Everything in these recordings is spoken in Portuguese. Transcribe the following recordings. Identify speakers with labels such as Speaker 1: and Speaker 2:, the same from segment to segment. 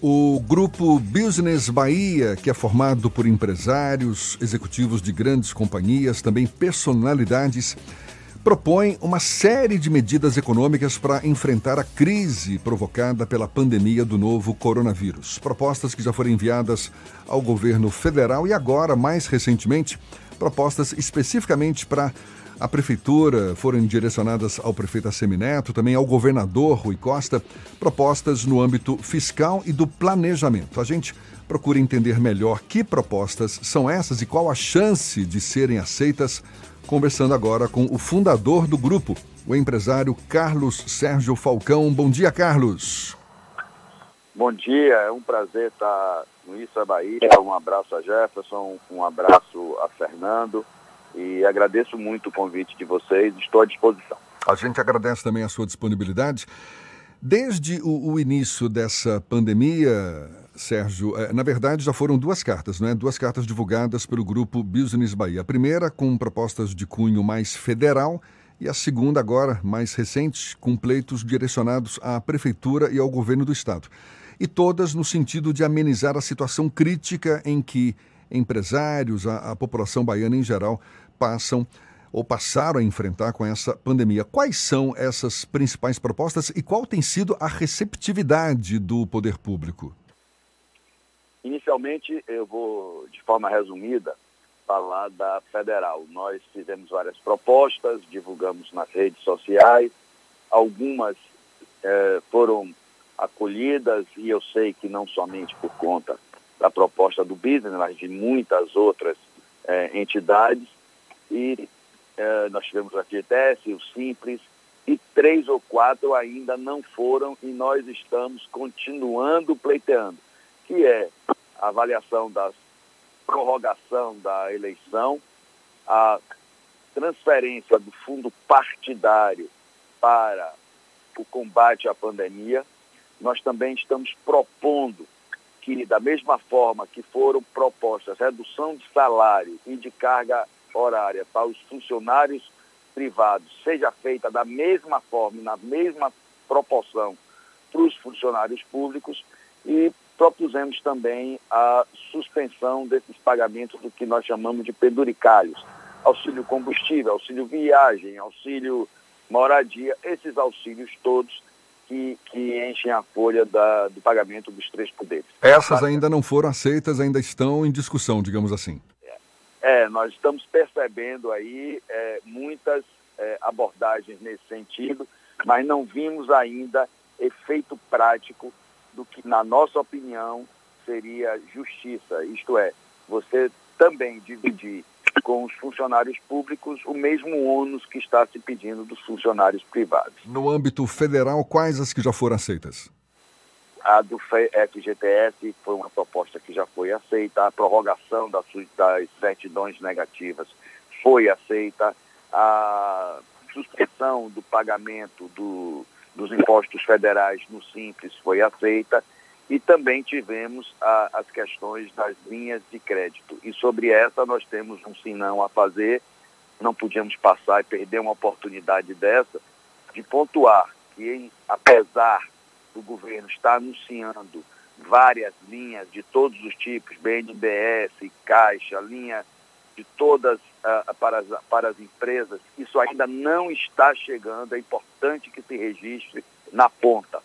Speaker 1: O grupo Business Bahia, que é formado por empresários, executivos de grandes companhias, também personalidades, propõe uma série de medidas econômicas para enfrentar a crise provocada pela pandemia do novo coronavírus. Propostas que já foram enviadas ao governo federal e agora, mais recentemente, propostas especificamente para a prefeitura foram direcionadas ao prefeito Assemineto, também ao governador Rui Costa, propostas no âmbito fiscal e do planejamento. A gente procura entender melhor que propostas são essas e qual a chance de serem aceitas, conversando agora com o fundador do grupo, o empresário Carlos Sérgio Falcão. Bom dia, Carlos.
Speaker 2: Bom dia, é um prazer estar no Isso é Bahia. Um abraço a Jefferson, um abraço a Fernando e agradeço muito o convite de vocês, estou à disposição.
Speaker 1: A gente agradece também a sua disponibilidade. Desde o, o início dessa pandemia, Sérgio, é, na verdade já foram duas cartas, né? Duas cartas divulgadas pelo grupo Business Bahia. A primeira com propostas de cunho mais federal e a segunda agora, mais recente, com pleitos direcionados à prefeitura e ao governo do estado. E todas no sentido de amenizar a situação crítica em que empresários, a, a população baiana em geral, passam ou passaram a enfrentar com essa pandemia. Quais são essas principais propostas e qual tem sido a receptividade do poder público?
Speaker 2: Inicialmente, eu vou, de forma resumida, falar da federal. Nós fizemos várias propostas, divulgamos nas redes sociais, algumas eh, foram acolhidas e eu sei que não somente por conta da proposta do business, mas de muitas outras eh, entidades e eh, nós tivemos a FGTS, o Simples, e três ou quatro ainda não foram e nós estamos continuando pleiteando, que é a avaliação da prorrogação da eleição, a transferência do fundo partidário para o combate à pandemia. Nós também estamos propondo que, da mesma forma que foram propostas redução de salário e de carga horária para os funcionários privados seja feita da mesma forma, na mesma proporção para os funcionários públicos e propusemos também a suspensão desses pagamentos do que nós chamamos de penduricalhos, auxílio combustível, auxílio viagem, auxílio moradia, esses auxílios todos que, que enchem a folha da, do pagamento dos três poderes.
Speaker 1: Essas ainda não foram aceitas, ainda estão em discussão, digamos assim.
Speaker 2: É, nós estamos percebendo aí é, muitas é, abordagens nesse sentido, mas não vimos ainda efeito prático do que, na nossa opinião, seria justiça. Isto é, você também dividir com os funcionários públicos o mesmo ônus que está se pedindo dos funcionários privados.
Speaker 1: No âmbito federal, quais as que já foram aceitas?
Speaker 2: A do FGTS foi uma proposta que já foi aceita, a prorrogação das, das certidões negativas foi aceita, a suspensão do pagamento do, dos impostos federais no Simples foi aceita e também tivemos a, as questões das linhas de crédito. E sobre essa nós temos um sinão a fazer, não podíamos passar e perder uma oportunidade dessa, de pontuar que, apesar o governo está anunciando várias linhas de todos os tipos, BNDES, Caixa, linha de todas uh, para, as, para as empresas, isso ainda não está chegando, é importante que se registre na ponta.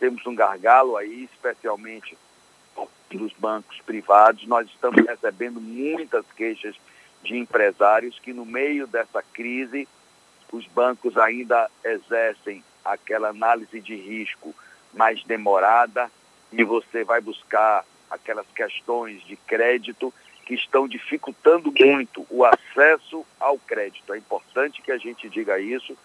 Speaker 2: Temos um gargalo aí, especialmente dos bancos privados, nós estamos recebendo muitas queixas de empresários que no meio dessa crise os bancos ainda exercem aquela análise de risco mais demorada e você vai buscar aquelas questões de crédito que estão dificultando muito o acesso ao crédito. É importante que a gente diga isso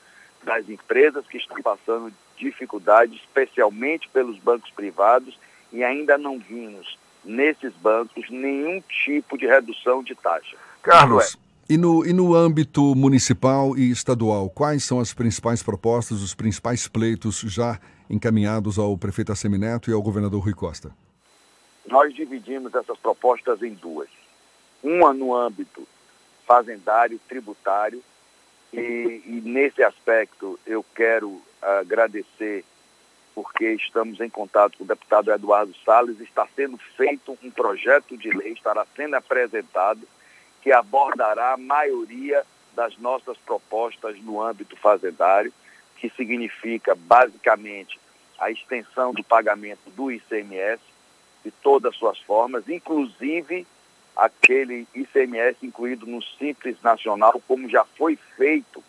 Speaker 2: das empresas que estão passando dificuldade, especialmente pelos bancos privados, e ainda não vimos nesses bancos nenhum tipo de redução de taxa.
Speaker 1: Carlos, e no, e no âmbito municipal e estadual, quais são as principais propostas, os principais pleitos já encaminhados ao prefeito Assemineto e ao governador Rui Costa?
Speaker 2: Nós dividimos essas propostas em duas. Uma no âmbito fazendário, tributário, e, e nesse aspecto eu quero agradecer porque estamos em contato com o deputado Eduardo Salles, está sendo feito um projeto de lei, estará sendo apresentado, que abordará a maioria das nossas propostas no âmbito fazendário, que significa basicamente a extensão do pagamento do ICMS de todas as suas formas, inclusive aquele ICMS incluído no Simples Nacional, como já foi feito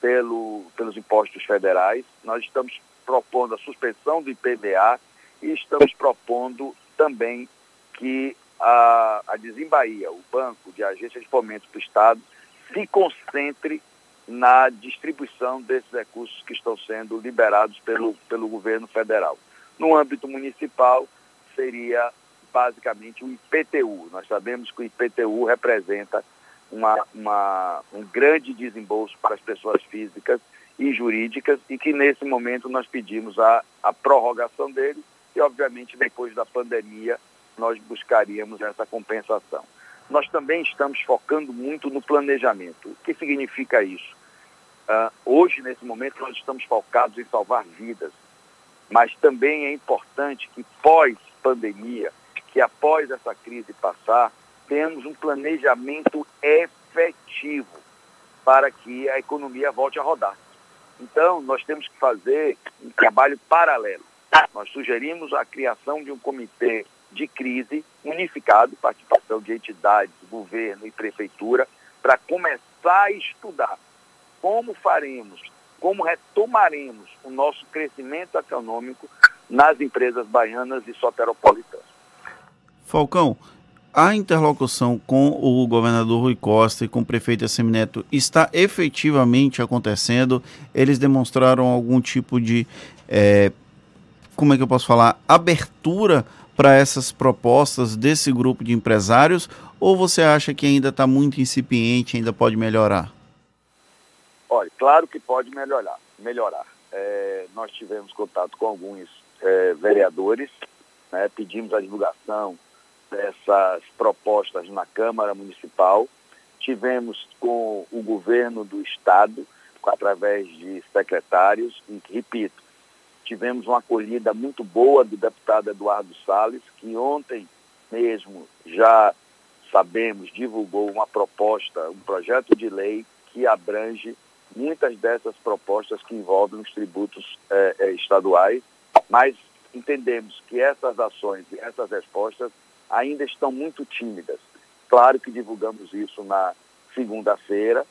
Speaker 2: pelo, pelos impostos federais. Nós estamos propondo a suspensão do IPVA e estamos propondo também que a, a Desembaía, o Banco de Agência de Fomento do Estado, se concentre na distribuição desses recursos que estão sendo liberados pelo, pelo governo federal. No âmbito municipal, seria basicamente o IPTU. Nós sabemos que o IPTU representa uma, uma, um grande desembolso para as pessoas físicas e jurídicas e que nesse momento nós pedimos a, a prorrogação dele e obviamente depois da pandemia nós buscaríamos essa compensação. Nós também estamos focando muito no planejamento. O que significa isso? Uh, hoje, nesse momento, nós estamos focados em salvar vidas, mas também é importante que pós-pandemia, que após essa crise passar, temos um planejamento efetivo para que a economia volte a rodar. Então, nós temos que fazer um trabalho paralelo. Nós sugerimos a criação de um comitê de crise unificado, participação de entidades, governo e prefeitura, para começar a estudar como faremos, como retomaremos o nosso crescimento econômico nas empresas baianas e soteropolitanas.
Speaker 3: Falcão, a interlocução com o governador Rui Costa e com o prefeito Assemineto está efetivamente acontecendo? Eles demonstraram algum tipo de, é, como é que eu posso falar, abertura para essas propostas desse grupo de empresários? Ou você acha que ainda está muito incipiente, ainda pode melhorar?
Speaker 2: Olha, claro que pode melhorar. melhorar. É, nós tivemos contato com alguns é, vereadores, né, pedimos a divulgação dessas propostas na Câmara Municipal. Tivemos com o governo do Estado, através de secretários, e, repito, tivemos uma acolhida muito boa do deputado Eduardo Salles, que ontem mesmo já sabemos, divulgou uma proposta, um projeto de lei que abrange muitas dessas propostas que envolvem os tributos eh, estaduais, mas entendemos que essas ações e essas respostas ainda estão muito tímidas. Claro que divulgamos isso na segunda-feira,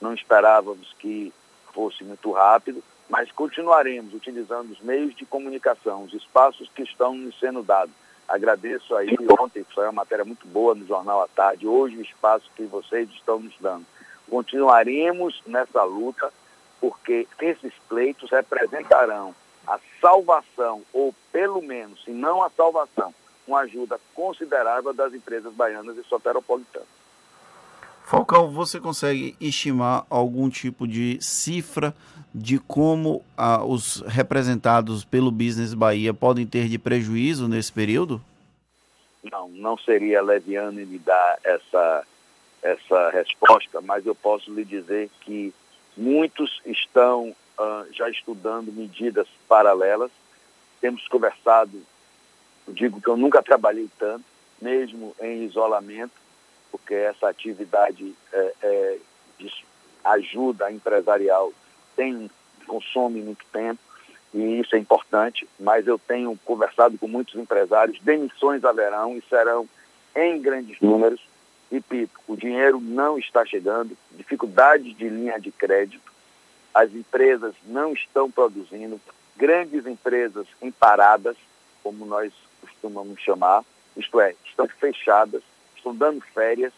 Speaker 2: não esperávamos que fosse muito rápido, mas continuaremos utilizando os meios de comunicação, os espaços que estão nos sendo dados. Agradeço aí, ontem foi uma matéria muito boa no Jornal à Tarde, hoje o espaço que vocês estão nos dando. Continuaremos nessa luta, porque esses pleitos representarão a salvação, ou pelo menos, se não a salvação, uma ajuda considerável das empresas baianas e soteropolitanas.
Speaker 3: Falcão, você consegue estimar algum tipo de cifra de como ah, os representados pelo Business Bahia podem ter de prejuízo nesse período?
Speaker 2: Não, não seria leviano me dar essa, essa resposta, mas eu posso lhe dizer que muitos estão uh, já estudando medidas paralelas. Temos conversado eu digo que eu nunca trabalhei tanto, mesmo em isolamento, porque essa atividade é, é, de ajuda empresarial tem, consome muito tempo e isso é importante, mas eu tenho conversado com muitos empresários, demissões haverão e serão em grandes números. Repito, o dinheiro não está chegando, dificuldades de linha de crédito, as empresas não estão produzindo, grandes empresas em paradas, como nós costumamos chamar, isto é, estão fechadas, estão dando férias,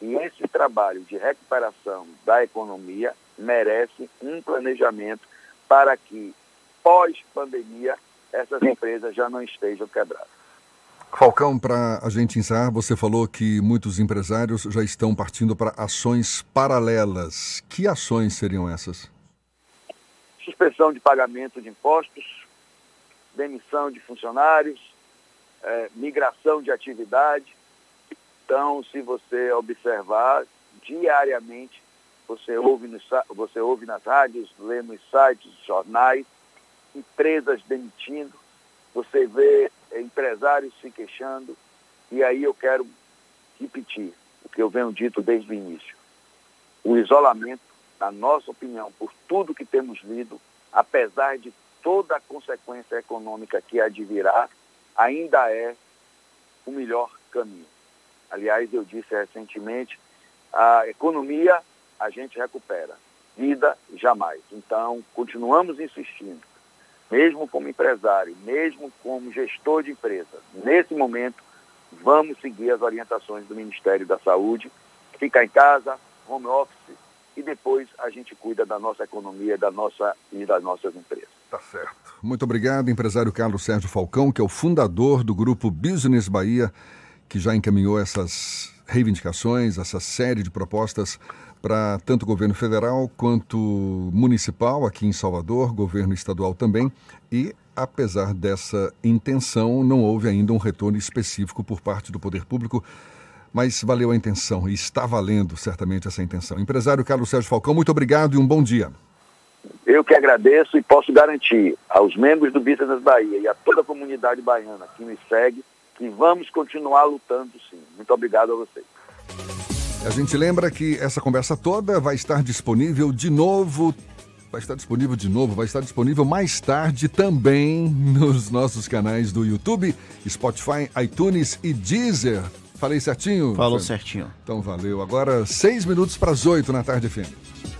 Speaker 2: e esse trabalho de recuperação da economia merece um planejamento para que, pós-pandemia, essas empresas já não estejam quebradas.
Speaker 1: Falcão, para a gente encerrar, você falou que muitos empresários já estão partindo para ações paralelas. Que ações seriam essas?
Speaker 2: Suspensão de pagamento de impostos, demissão de funcionários, é, migração de atividade. Então, se você observar diariamente, você ouve, no, você ouve nas rádios, lê nos sites, jornais, empresas demitindo, você vê empresários se queixando, e aí eu quero repetir o que eu venho dito desde o início. O isolamento, na nossa opinião, por tudo que temos lido, apesar de toda a consequência econômica que advirá, ainda é o melhor caminho. Aliás, eu disse recentemente, a economia a gente recupera, vida jamais. Então, continuamos insistindo, mesmo como empresário, mesmo como gestor de empresa, nesse momento, vamos seguir as orientações do Ministério da Saúde, ficar em casa, home office, e depois a gente cuida da nossa economia da nossa, e das nossas empresas.
Speaker 1: Tá certo. Muito obrigado, empresário Carlos Sérgio Falcão, que é o fundador do grupo Business Bahia, que já encaminhou essas reivindicações, essa série de propostas para tanto o governo federal quanto municipal aqui em Salvador, governo estadual também, e apesar dessa intenção, não houve ainda um retorno específico por parte do poder público, mas valeu a intenção e está valendo certamente essa intenção. Empresário Carlos Sérgio Falcão, muito obrigado e um bom dia.
Speaker 2: Eu que agradeço e posso garantir aos membros do Business Bahia e a toda a comunidade baiana que me segue que vamos continuar lutando sim. Muito obrigado a vocês.
Speaker 1: A gente lembra que essa conversa toda vai estar disponível de novo. Vai estar disponível de novo, vai estar disponível mais tarde também nos nossos canais do YouTube, Spotify, iTunes e Deezer. Falei certinho?
Speaker 3: Falou certinho.
Speaker 1: Então valeu. Agora, seis minutos para as oito na tarde, FM.